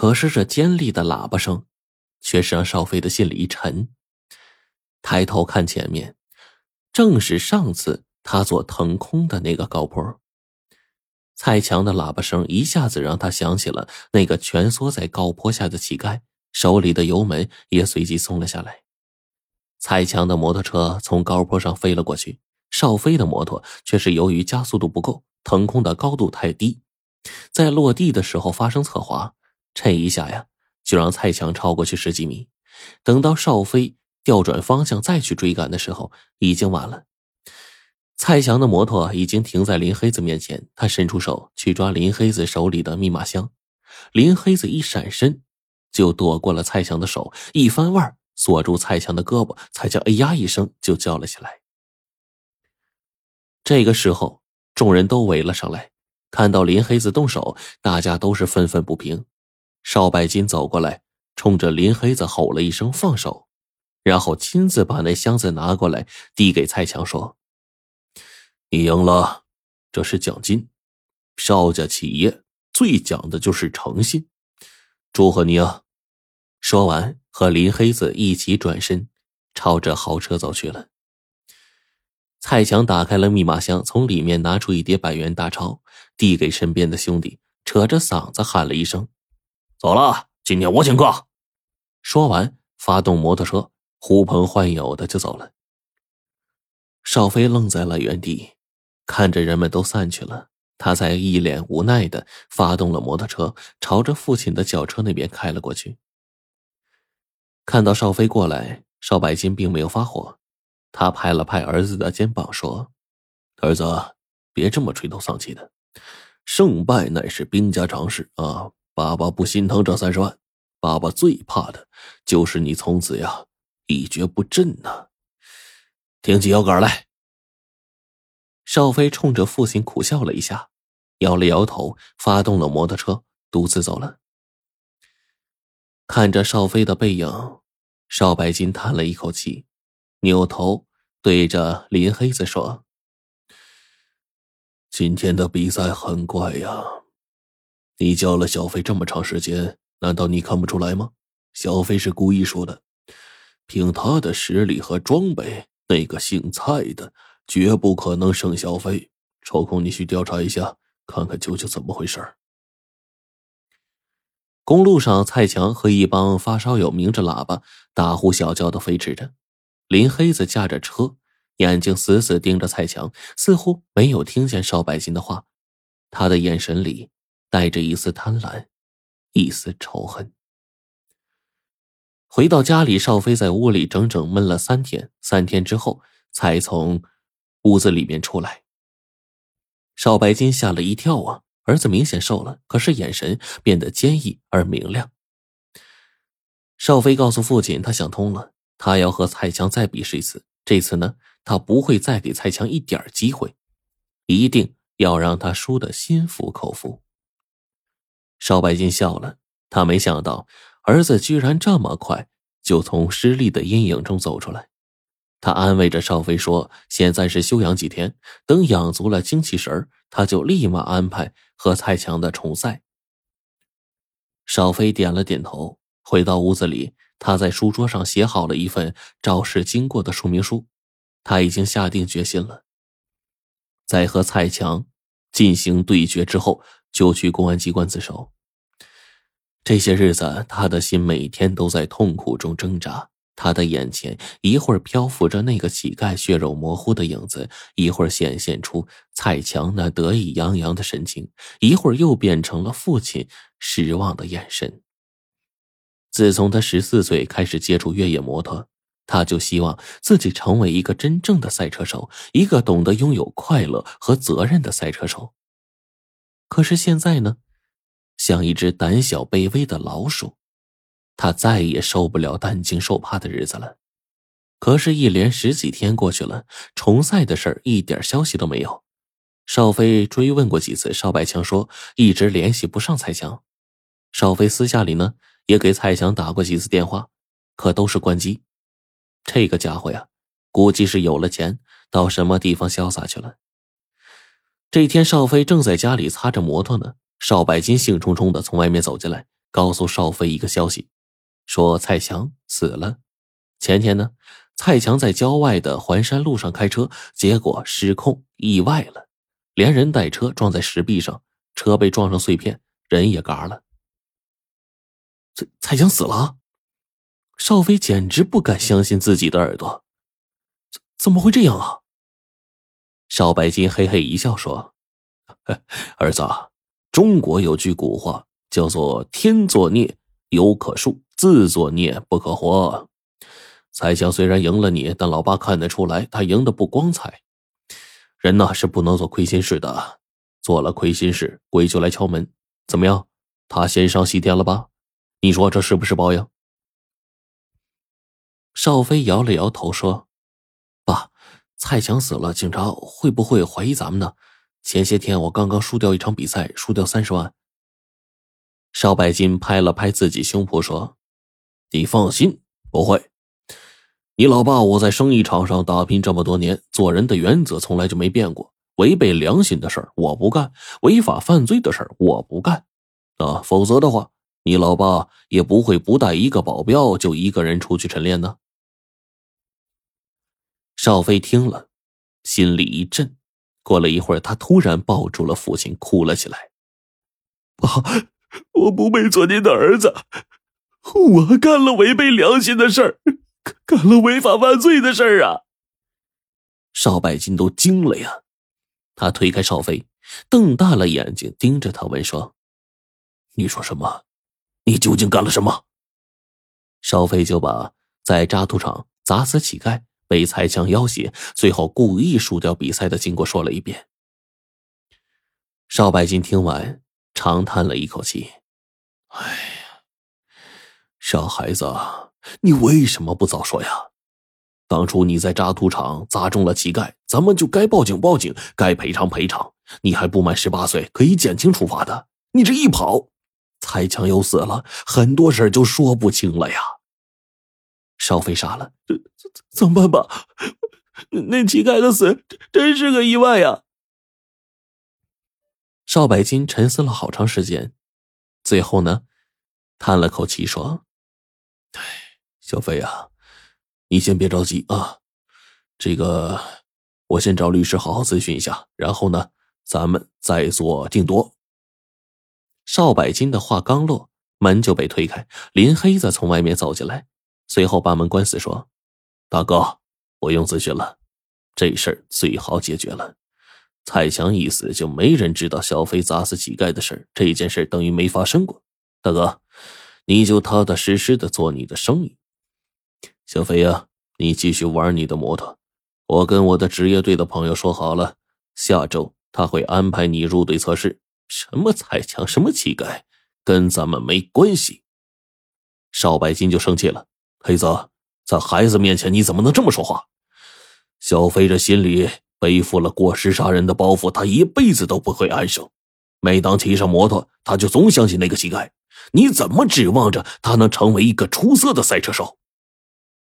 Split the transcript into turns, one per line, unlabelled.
可是这尖利的喇叭声，却是让少飞的心里一沉。抬头看前面，正是上次他做腾空的那个高坡。蔡强的喇叭声一下子让他想起了那个蜷缩在高坡下的乞丐，手里的油门也随即松了下来。蔡强的摩托车从高坡上飞了过去，邵飞的摩托却是由于加速度不够，腾空的高度太低，在落地的时候发生侧滑，这一下呀，就让蔡强超过去十几米。等到邵飞调转方向再去追赶的时候，已经晚了。蔡强的摩托已经停在林黑子面前，他伸出手去抓林黑子手里的密码箱，林黑子一闪身，就躲过了蔡强的手，一翻腕锁住蔡强的胳膊。蔡强哎呀一声就叫了起来。这个时候，众人都围了上来，看到林黑子动手，大家都是愤愤不平。邵百金走过来，冲着林黑子吼了一声“放手”，然后亲自把那箱子拿过来，递给蔡强说。你赢了，这是奖金。邵家企业最讲的就是诚信，祝贺你啊！说完，和林黑子一起转身，朝着豪车走去了。蔡强打开了密码箱，从里面拿出一叠百元大钞，递给身边的兄弟，扯着嗓子喊了一声：“走了，今天我请客。”说完，发动摩托车，呼朋唤友的就走了。邵飞愣在了原地。看着人们都散去了，他才一脸无奈的发动了摩托车，朝着父亲的轿车那边开了过去。看到邵飞过来，邵白金并没有发火，他拍了拍儿子的肩膀说：“儿子，别这么垂头丧气的，胜败乃是兵家常事啊！爸爸不心疼这三十万，爸爸最怕的就是你从此呀一蹶不振呐！挺起腰杆来。”邵飞冲着父亲苦笑了一下，摇了摇头，发动了摩托车，独自走了。看着邵飞的背影，邵白金叹了一口气，扭头对着林黑子说：“今天的比赛很怪呀，你教了小飞这么长时间，难道你看不出来吗？小飞是故意说的，凭他的实力和装备，那个姓蔡的。”绝不可能胜小飞，抽空你去调查一下，看看究竟怎么回事。公路上，蔡强和一帮发烧友鸣着喇叭，大呼小叫的飞驰着。林黑子驾着车，眼睛死死盯着蔡强，似乎没有听见邵百金的话。他的眼神里带着一丝贪婪，一丝仇恨。回到家里，邵飞在屋里整整闷了三天，三天之后才从。屋子里面出来，邵白金吓了一跳啊！儿子明显瘦了，可是眼神变得坚毅而明亮。邵飞告诉父亲，他想通了，他要和蔡强再比试一次。这次呢，他不会再给蔡强一点机会，一定要让他输得心服口服。邵白金笑了，他没想到儿子居然这么快就从失利的阴影中走出来。他安慰着邵飞说：“现在是休养几天，等养足了精气神他就立马安排和蔡强的重赛。”邵飞点了点头，回到屋子里，他在书桌上写好了一份肇事经过的说明书。他已经下定决心了，在和蔡强进行对决之后，就去公安机关自首。这些日子，他的心每天都在痛苦中挣扎。他的眼前一会儿漂浮着那个乞丐血肉模糊的影子，一会儿显现出蔡强那得意洋洋的神情，一会儿又变成了父亲失望的眼神。自从他十四岁开始接触越野摩托，他就希望自己成为一个真正的赛车手，一个懂得拥有快乐和责任的赛车手。可是现在呢，像一只胆小卑微的老鼠。他再也受不了担惊受怕的日子了。可是，一连十几天过去了，重赛的事儿一点消息都没有。邵飞追问过几次，邵百强说一直联系不上蔡强。邵飞私下里呢，也给蔡强打过几次电话，可都是关机。这个家伙呀，估计是有了钱，到什么地方潇洒去了。这天，邵飞正在家里擦着摩托呢，邵百金兴冲冲的从外面走进来。告诉邵飞一个消息，说蔡强死了。前天呢，蔡强在郊外的环山路上开车，结果失控意外了，连人带车撞在石壁上，车被撞成碎片，人也嘎了。蔡蔡强死了，邵飞简直不敢相信自己的耳朵，怎怎么会这样啊？邵白金嘿嘿一笑说：“ 儿子，中国有句古话，叫做‘天作孽犹可恕，自作孽不可活’。蔡强虽然赢了你，但老爸看得出来，他赢的不光彩。人呐，是不能做亏心事的，做了亏心事，鬼就来敲门。怎么样？他先上西天了吧？你说这是不是报应？”邵飞摇了摇头说：“爸。”蔡强死了，警察会不会怀疑咱们呢？前些天我刚刚输掉一场比赛，输掉三十万。邵百金拍了拍自己胸脯说：“你放心，不会。你老爸我在生意场上打拼这么多年，做人的原则从来就没变过。违背良心的事儿我不干，违法犯罪的事儿我不干。啊，否则的话，你老爸也不会不带一个保镖就一个人出去晨练呢。”邵飞听了，心里一震。过了一会儿，他突然抱住了父亲，哭了起来：“爸，我不配做您的儿子，我干了违背良心的事儿，干了违法犯罪的事儿啊！”邵百金都惊了呀！他推开邵飞，瞪大了眼睛盯着他问说：“你说什么？你究竟干了什么？”邵飞就把在渣土场砸死乞丐。被蔡强要挟，最后故意输掉比赛的经过说了一遍。邵百金听完，长叹了一口气：“哎呀，小孩子，你为什么不早说呀？当初你在渣土场砸中了乞丐，咱们就该报警报警，该赔偿赔偿。你还不满十八岁，可以减轻处罚的。你这一跑，蔡强又死了，很多事就说不清了呀。”少飞傻了，这怎怎么办吧？那乞丐的死真是个意外呀！邵百金沉思了好长时间，最后呢，叹了口气说：“哎，小飞啊，你先别着急啊，这个我先找律师好好咨询一下，然后呢，咱们再做定夺。”邵百金的话刚落，门就被推开，林黑子从外面走进来。随后把门关死，说：“大哥，不用咨询了，这事儿最好解决了。蔡强一死，就没人知道小飞砸死乞丐的事，这件事等于没发生过。大哥，你就踏踏实实的做你的生意。小飞呀，你继续玩你的摩托。我跟我的职业队的朋友说好了，下周他会安排你入队测试。什么蔡强，什么乞丐，跟咱们没关系。”邵白金就生气了。黑泽，在孩子面前你怎么能这么说话？小飞这心里背负了过失杀人的包袱，他一辈子都不会安生。每当骑上摩托，他就总想起那个乞丐。你怎么指望着他能成为一个出色的赛车手？